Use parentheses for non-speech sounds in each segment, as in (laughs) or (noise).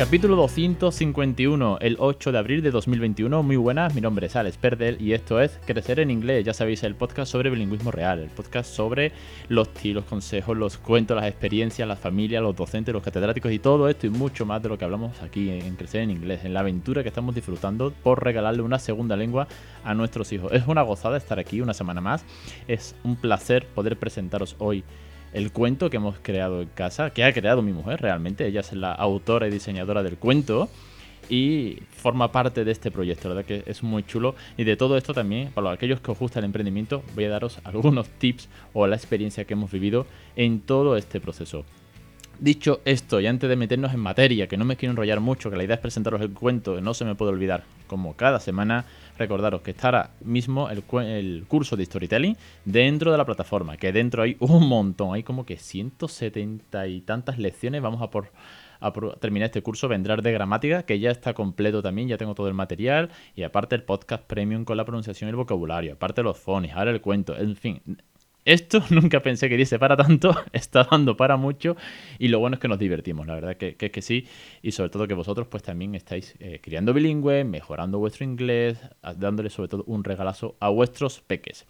Capítulo 251, el 8 de abril de 2021. Muy buenas, mi nombre es Alex Perdel y esto es Crecer en Inglés. Ya sabéis, el podcast sobre bilingüismo real, el podcast sobre los tiros, consejos, los cuentos, las experiencias, las familias, los docentes, los catedráticos y todo esto y mucho más de lo que hablamos aquí en Crecer en Inglés, en la aventura que estamos disfrutando por regalarle una segunda lengua a nuestros hijos. Es una gozada estar aquí una semana más. Es un placer poder presentaros hoy el cuento que hemos creado en casa, que ha creado mi mujer realmente, ella es la autora y diseñadora del cuento y forma parte de este proyecto, la verdad que es muy chulo y de todo esto también, para aquellos que os gusta el emprendimiento, voy a daros algunos tips o la experiencia que hemos vivido en todo este proceso. Dicho esto, y antes de meternos en materia, que no me quiero enrollar mucho, que la idea es presentaros el cuento, no se me puede olvidar, como cada semana, recordaros que estará mismo el, curso de storytelling dentro de la plataforma, que dentro hay un montón, hay como que 170 y tantas lecciones, vamos a por, a terminar este curso, vendrá de gramática, que ya está completo también, ya tengo todo el material, y aparte el podcast premium con la pronunciación y el vocabulario, aparte los phonies, ahora el cuento, en fin, esto (laughs) nunca pensé que diese para tanto, (laughs) está dando para mucho y lo bueno es que nos divertimos, la verdad que, que, que sí y sobre todo que vosotros pues también estáis eh, criando bilingüe, mejorando vuestro inglés, dándole sobre todo un regalazo a vuestros peques.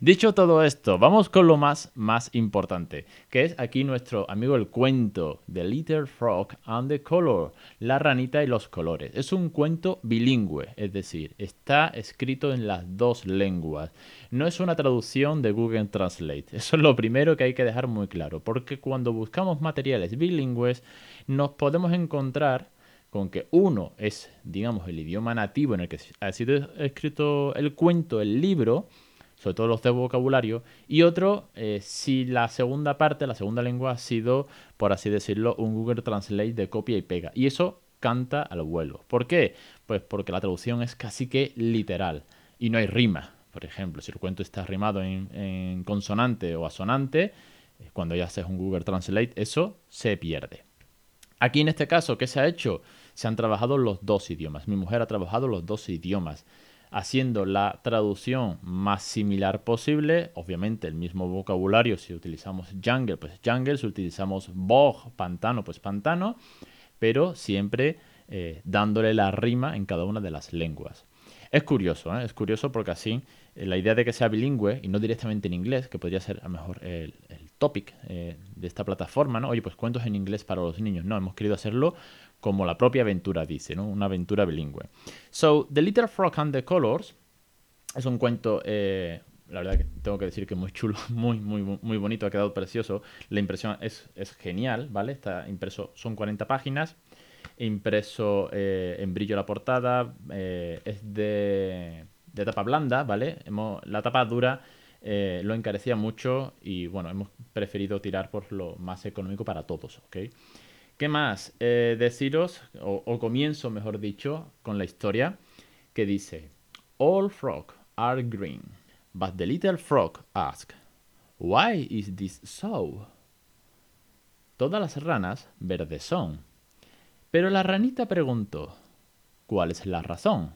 Dicho todo esto, vamos con lo más, más importante, que es aquí nuestro amigo el cuento The Little Frog and the Color, la ranita y los colores. Es un cuento bilingüe, es decir, está escrito en las dos lenguas. No es una traducción de Google Translate. Eso es lo primero que hay que dejar muy claro, porque cuando buscamos materiales bilingües nos podemos encontrar con que uno es, digamos, el idioma nativo en el que ha sido escrito el cuento, el libro, sobre todo los de vocabulario, y otro eh, si la segunda parte, la segunda lengua ha sido, por así decirlo, un Google Translate de copia y pega. Y eso canta al vuelo. ¿Por qué? Pues porque la traducción es casi que literal y no hay rima. Por ejemplo, si el cuento está rimado en, consonante o asonante, cuando ya haces un Google Translate, eso se pierde. Aquí en este caso, ¿qué se ha hecho? Se han trabajado los dos idiomas. Mi mujer ha trabajado los dos idiomas, haciendo la traducción más similar posible. Obviamente el mismo vocabulario, si utilizamos jungle, pues jungle, si utilizamos bog, pantano, pues pantano, pero siempre eh, dándole la rima en cada una de las lenguas. Es curioso, ¿eh? es curioso porque así la idea de que sea bilingüe y no directamente en inglés, que podría ser a lo mejor el, topic eh, de esta plataforma, ¿no? Oye, pues cuentos en inglés para los niños. No, hemos querido hacerlo como la propia aventura dice, ¿no? Una aventura bilingüe. So, The Little Frog and the Colors es un cuento, la verdad que tengo que decir que muy chulo, (laughs) muy, muy, muy bonito, ha quedado precioso. La impresión es, es genial, ¿vale? Está impreso, son 40 páginas impreso eh, en brillo la portada, eh, es de, de, tapa blanda, ¿vale? Hemos, la tapa dura eh, lo encarecía mucho y bueno, hemos preferido tirar por lo más económico para todos, ¿ok? ¿Qué más? deciros, o, o comienzo mejor dicho, con la historia que dice, All frogs are green, but the little frog asks, Why is this so? Todas las ranas verdes son pero la ranita preguntó, ¿cuál es la razón?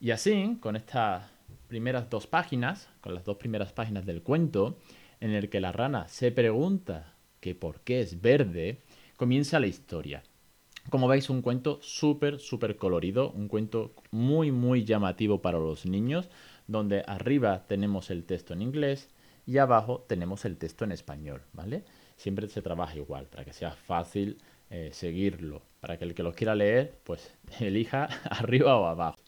Y así, con estas primeras dos páginas, con las dos primeras páginas del cuento, en el que la rana se pregunta que por qué es verde, comienza la historia. Como veis, un cuento súper, súper colorido, un cuento muy, muy llamativo para los niños, donde arriba tenemos el texto en inglés y abajo tenemos el texto en español, ¿vale? Siempre se trabaja igual, para que sea fácil eh, seguirlo. Para que el que lo quiera leer, pues (laughs) elija (laughs) arriba o abajo.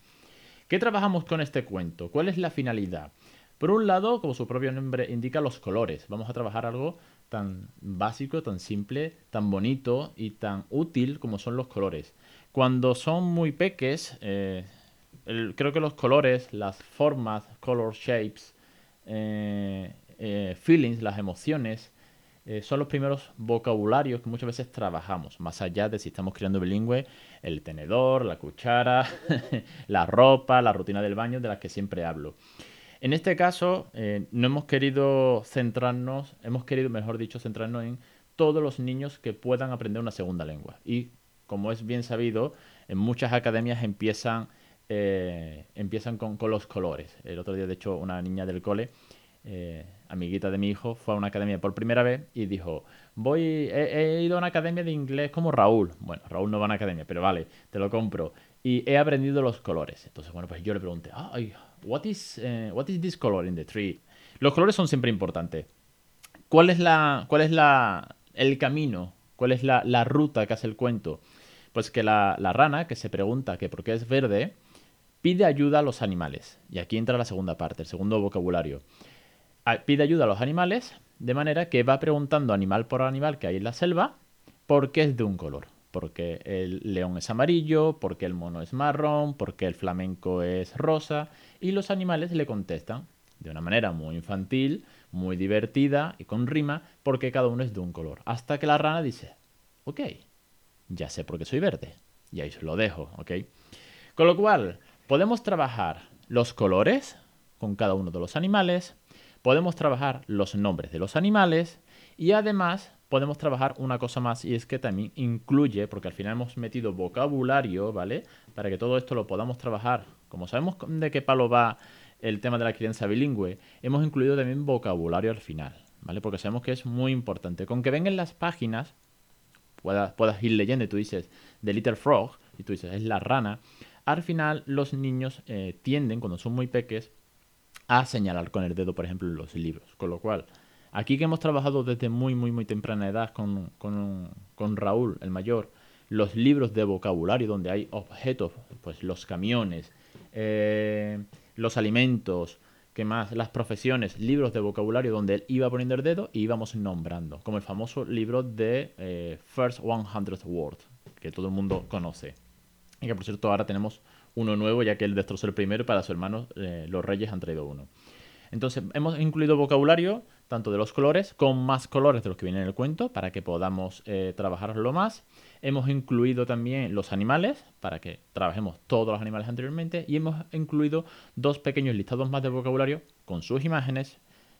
¿Qué trabajamos con este cuento? ¿Cuál es la finalidad? Por un lado, como su propio nombre indica, los colores. Vamos a trabajar algo tan básico, tan simple, tan bonito y tan útil como son los colores. Cuando son muy peques, eh, creo que los colores, las formas, color shapes, eh, feelings, las emociones, eh, son los primeros vocabularios que muchas veces trabajamos, más allá de si estamos creando bilingüe, el tenedor, la cuchara, (laughs) la ropa, la rutina del baño, de las que siempre hablo. En este caso, eh, no hemos querido centrarnos, hemos querido, mejor dicho, centrarnos en todos los niños que puedan aprender una segunda lengua. Y como es bien sabido, en muchas academias empiezan, eh, empiezan con, los colores. El otro día, de hecho, una niña del cole, amiguita de mi hijo, fue a una academia por primera vez y dijo, voy, he, ido a una academia de inglés como Raúl. Bueno, Raúl no va a una academia, pero vale, te lo compro. Y he aprendido los colores. Entonces, bueno, pues yo le pregunté, ay, what is, eh, what is this color in the tree? Los colores son siempre importantes. ¿Cuál es la, cuál es la, el camino? ¿Cuál es la, la ruta que hace el cuento? Pues que la, rana, que se pregunta que por qué es verde, pide ayuda a los animales. Y aquí entra la segunda parte, el segundo vocabulario. Pide ayuda a los animales de manera que va preguntando animal por animal que hay en la selva por qué es de un color. Porque el león es amarillo, porque el mono es marrón, porque el flamenco es rosa. Y los animales le contestan de una manera muy infantil, muy divertida y con rima, porque cada uno es de un color. Hasta que la rana dice, ok, ya sé por qué soy verde. Y ahí se lo dejo, ¿ok? Con lo cual, podemos trabajar los colores con cada uno de los animales, podemos trabajar los nombres de los animales y además podemos trabajar una cosa más y es que también incluye, porque al final hemos metido vocabulario, ¿vale? Para que todo esto lo podamos trabajar. Como sabemos de qué palo va el tema de la crianza bilingüe, hemos incluido también vocabulario al final, ¿vale? Porque sabemos que es muy importante. Con que vengan las páginas, puedas, ir leyendo y tú dices The Little Frog y tú dices es la rana, al final los niños eh, tienden, cuando son muy peques, a señalar con el dedo, por ejemplo, los libros. Con lo cual, aquí que hemos trabajado desde muy, muy, muy temprana edad con, con, Raúl, el mayor, los libros de vocabulario donde hay objetos, pues los camiones, eh, los alimentos, ¿Qué más? Las profesiones, libros de vocabulario donde él iba poniendo el dedo y íbamos nombrando, como el famoso libro de eh, First 100 Words, que todo el mundo conoce. Y que por cierto ahora tenemos uno nuevo, ya que él destrozó el primero y para su hermano eh, los reyes han traído uno. Entonces hemos incluido vocabulario tanto de los colores con más colores de los que vienen en el cuento para que podamos eh, trabajarlo más. Hemos incluido también los animales para que trabajemos todos los animales anteriormente y hemos incluido dos pequeños listados más de vocabulario con sus imágenes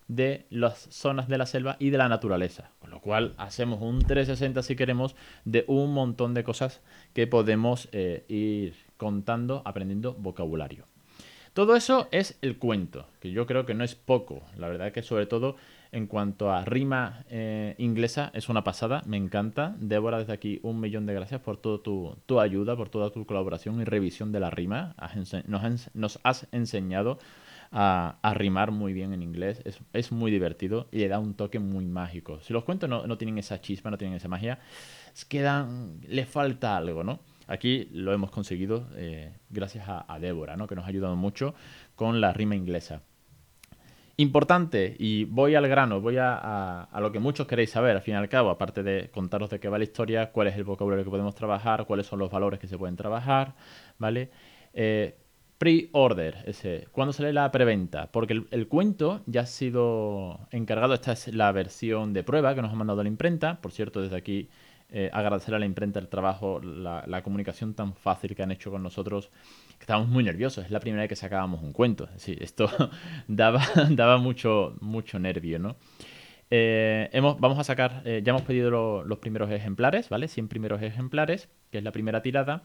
de las zonas de la selva y de la naturaleza. Con lo cual hacemos un 360 si queremos de un montón de cosas que podemos eh, ir contando, aprendiendo vocabulario. Todo eso es el cuento, que yo creo que no es poco. La verdad que sobre todo en cuanto a rima eh, inglesa es una pasada, me encanta. Débora, desde aquí un millón de gracias por toda tu, ayuda, por toda tu colaboración y revisión de la rima. nos, has enseñado a, rimar muy bien en inglés. Es, muy divertido y le da un toque muy mágico. Si los cuentos no, tienen esa chispa, no tienen esa magia, le falta algo, ¿no? Aquí lo hemos conseguido eh, gracias a, Débora, ¿no? que nos ha ayudado mucho con la rima inglesa. Importante, y voy al grano, voy a, lo que muchos queréis saber, al fin y al cabo, aparte de contaros de qué va la historia, cuál es el vocabulario que podemos trabajar, cuáles son los valores que se pueden trabajar, ¿vale? Eh, pre-order, ese, ¿cuándo sale la preventa? Porque el, el, cuento ya ha sido encargado, esta es la versión de prueba que nos ha mandado la imprenta, por cierto, desde aquí eh, agradecer a la imprenta el trabajo, la, comunicación tan fácil que han hecho con nosotros, estábamos muy nerviosos. Es la primera vez que sacábamos un cuento. Sí, esto (laughs) daba, (laughs) mucho, nervio, ¿no? Eh, vamos a sacar, eh, ya hemos pedido los primeros ejemplares, ¿vale? 100 primeros ejemplares, que es la primera tirada,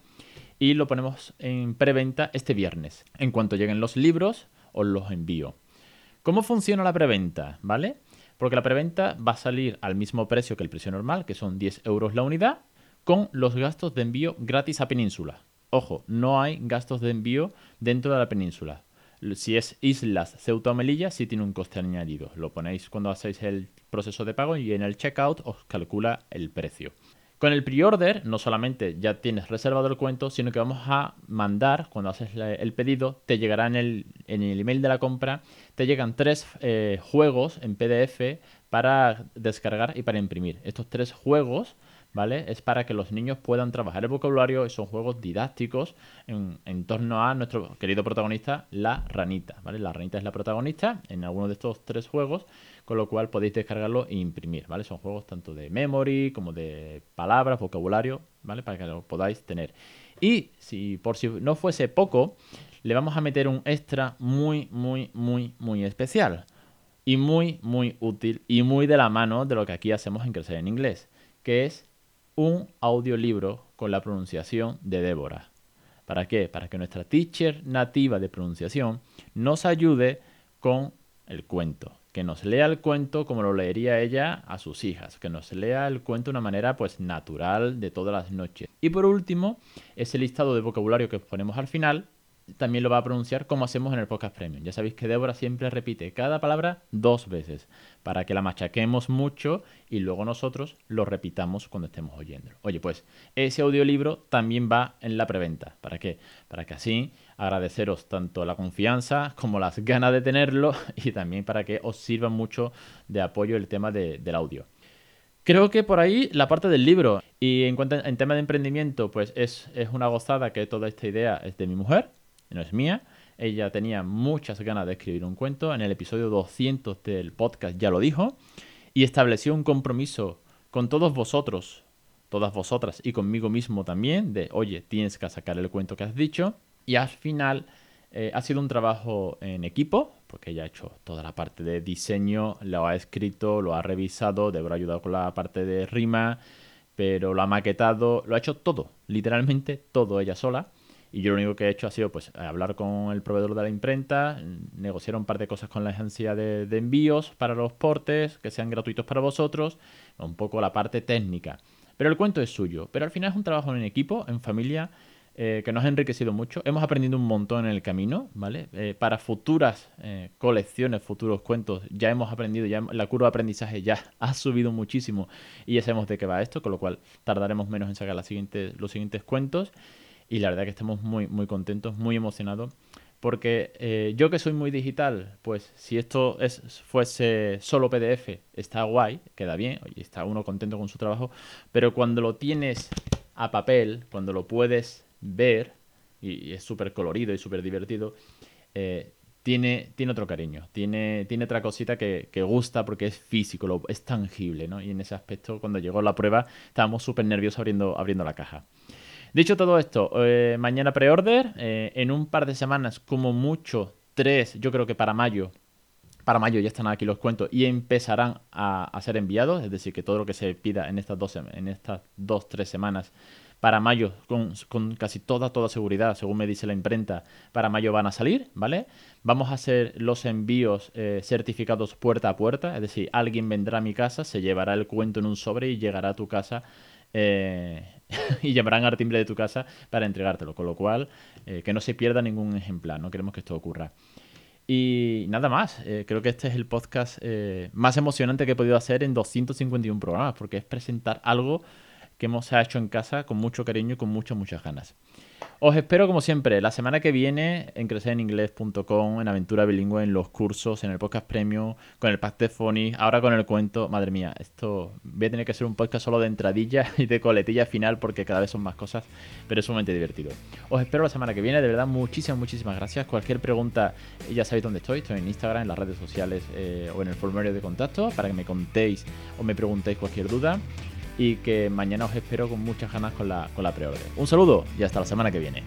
y lo ponemos en preventa este viernes. En cuanto lleguen los libros, os los envío. ¿Cómo funciona la preventa? ¿Vale? Porque la preventa va a salir al mismo precio que el precio normal, que son 10 euros la unidad, con los gastos de envío gratis a península. Ojo, no hay gastos de envío dentro de la península. Si es Islas Ceuta o Melilla, sí tiene un coste añadido. Lo ponéis cuando hacéis el proceso de pago y en el checkout os calcula el precio. Con el pre-order no solamente ya tienes reservado el cuento, sino que vamos a mandar, cuando haces el pedido, te llegará en el, en el email de la compra, te llegan tres eh, juegos en PDF para descargar y para imprimir. Estos tres juegos ¿vale? Es para que los niños puedan trabajar el vocabulario y son juegos didácticos en, torno a nuestro querido protagonista, la ranita, ¿vale? La ranita es la protagonista en alguno de estos tres juegos, con lo cual podéis descargarlo e imprimir, ¿vale? Son juegos tanto de memory como de palabras, vocabulario, ¿vale? Para que lo podáis tener. Y si por si no fuese poco, le vamos a meter un extra muy, muy, muy, muy especial. Y muy, muy útil y muy de la mano de lo que aquí hacemos en Crecer en Inglés, que es un audiolibro con la pronunciación de Débora. ¿Para qué? Para que nuestra teacher nativa de pronunciación nos ayude con el cuento. Que nos lea el cuento como lo leería ella a sus hijas. Que nos lea el cuento de una manera pues natural de todas las noches. Y por último, ese listado de vocabulario que ponemos al final también lo va a pronunciar como hacemos en el podcast premium. Ya sabéis que Débora siempre repite cada palabra dos veces para que la machaquemos mucho y luego nosotros lo repitamos cuando estemos oyendo. Oye, pues ese audiolibro también va en la preventa. ¿Para qué? Para que así agradeceros tanto la confianza como las ganas de tenerlo (laughs) y también para que os sirva mucho de apoyo el tema del audio. Creo que por ahí la parte del libro. Y en cuanto en tema de emprendimiento, pues es, es una gozada que toda esta idea es de mi mujer no es mía. Ella tenía muchas ganas de escribir un cuento. En el episodio 200 del podcast ya lo dijo. Y estableció un compromiso con todos vosotros, todas vosotras y conmigo mismo también, de, oye, tienes que sacar el cuento que has dicho. Y al final eh, ha sido un trabajo en equipo, porque ella ha hecho toda la parte de diseño, lo ha escrito, lo ha revisado, Debra ha ayudado con la parte de rima, pero lo ha maquetado, lo ha hecho todo, literalmente todo ella sola. Y yo lo único que he hecho ha sido pues hablar con el proveedor de la imprenta, negociar un par de cosas con la agencia de, envíos para los portes, que sean gratuitos para vosotros, un poco la parte técnica. Pero el cuento es suyo. Pero al final es un trabajo en equipo, en familia, eh, que nos ha enriquecido mucho. Hemos aprendido un montón en el camino, ¿vale? Eh, para futuras eh, colecciones, futuros cuentos, ya hemos aprendido, ya la curva de aprendizaje ya (laughs) ha subido muchísimo y ya sabemos de qué va esto, con lo cual tardaremos menos en sacar los siguientes cuentos. Y la verdad que estamos muy, muy contentos, muy emocionados. Porque eh, yo que soy muy digital, pues si esto es, fuese solo PDF, está guay, queda bien, y está uno contento con su trabajo. Pero cuando lo tienes a papel, cuando lo puedes ver, y, es súper colorido y súper divertido, eh, tiene, tiene otro cariño, tiene, tiene otra cosita que, que gusta porque es físico, es tangible, ¿no? Y en ese aspecto, cuando llegó la prueba, estábamos súper nerviosos abriendo, abriendo la caja. Dicho todo esto, eh, mañana pre-order, eh, en un par de semanas, como mucho, tres, yo creo que para mayo, para mayo ya están aquí los cuentos y empezarán a, ser enviados, es decir, que todo lo que se pida en estas dos, en estas dos tres semanas para mayo, con, casi toda, toda seguridad, según me dice la imprenta, para mayo van a salir, ¿vale? Vamos a hacer los envíos eh, certificados puerta a puerta, es decir, alguien vendrá a mi casa, se llevará el cuento en un sobre y llegará a tu casa (laughs) y llamarán al timbre de tu casa para entregártelo. Con lo cual, eh, que no se pierda ningún ejemplar. No queremos que esto ocurra. Y nada más, eh, creo que este es el podcast más emocionante que he podido hacer en 251 programas, porque es presentar algo que hemos hecho en casa con mucho cariño y con muchas, muchas ganas. Os espero como siempre la semana que viene en crecereninglés.com, en Aventura Bilingüe, en los cursos, en el podcast premium, con el pack de Phonics, ahora con el cuento. Madre mía, esto voy a tener que ser un podcast solo de entradilla (laughs) y de coletilla final porque cada vez son más cosas, pero es sumamente divertido. Os espero la semana que viene, de verdad, muchísimas, muchísimas gracias. Cualquier pregunta, ya sabéis dónde estoy, estoy en Instagram, en las redes sociales eh, o en el formulario de contacto para que me contéis o me preguntéis cualquier duda y que mañana os espero con muchas ganas con la, con la preorden. Un saludo y hasta la semana que viene.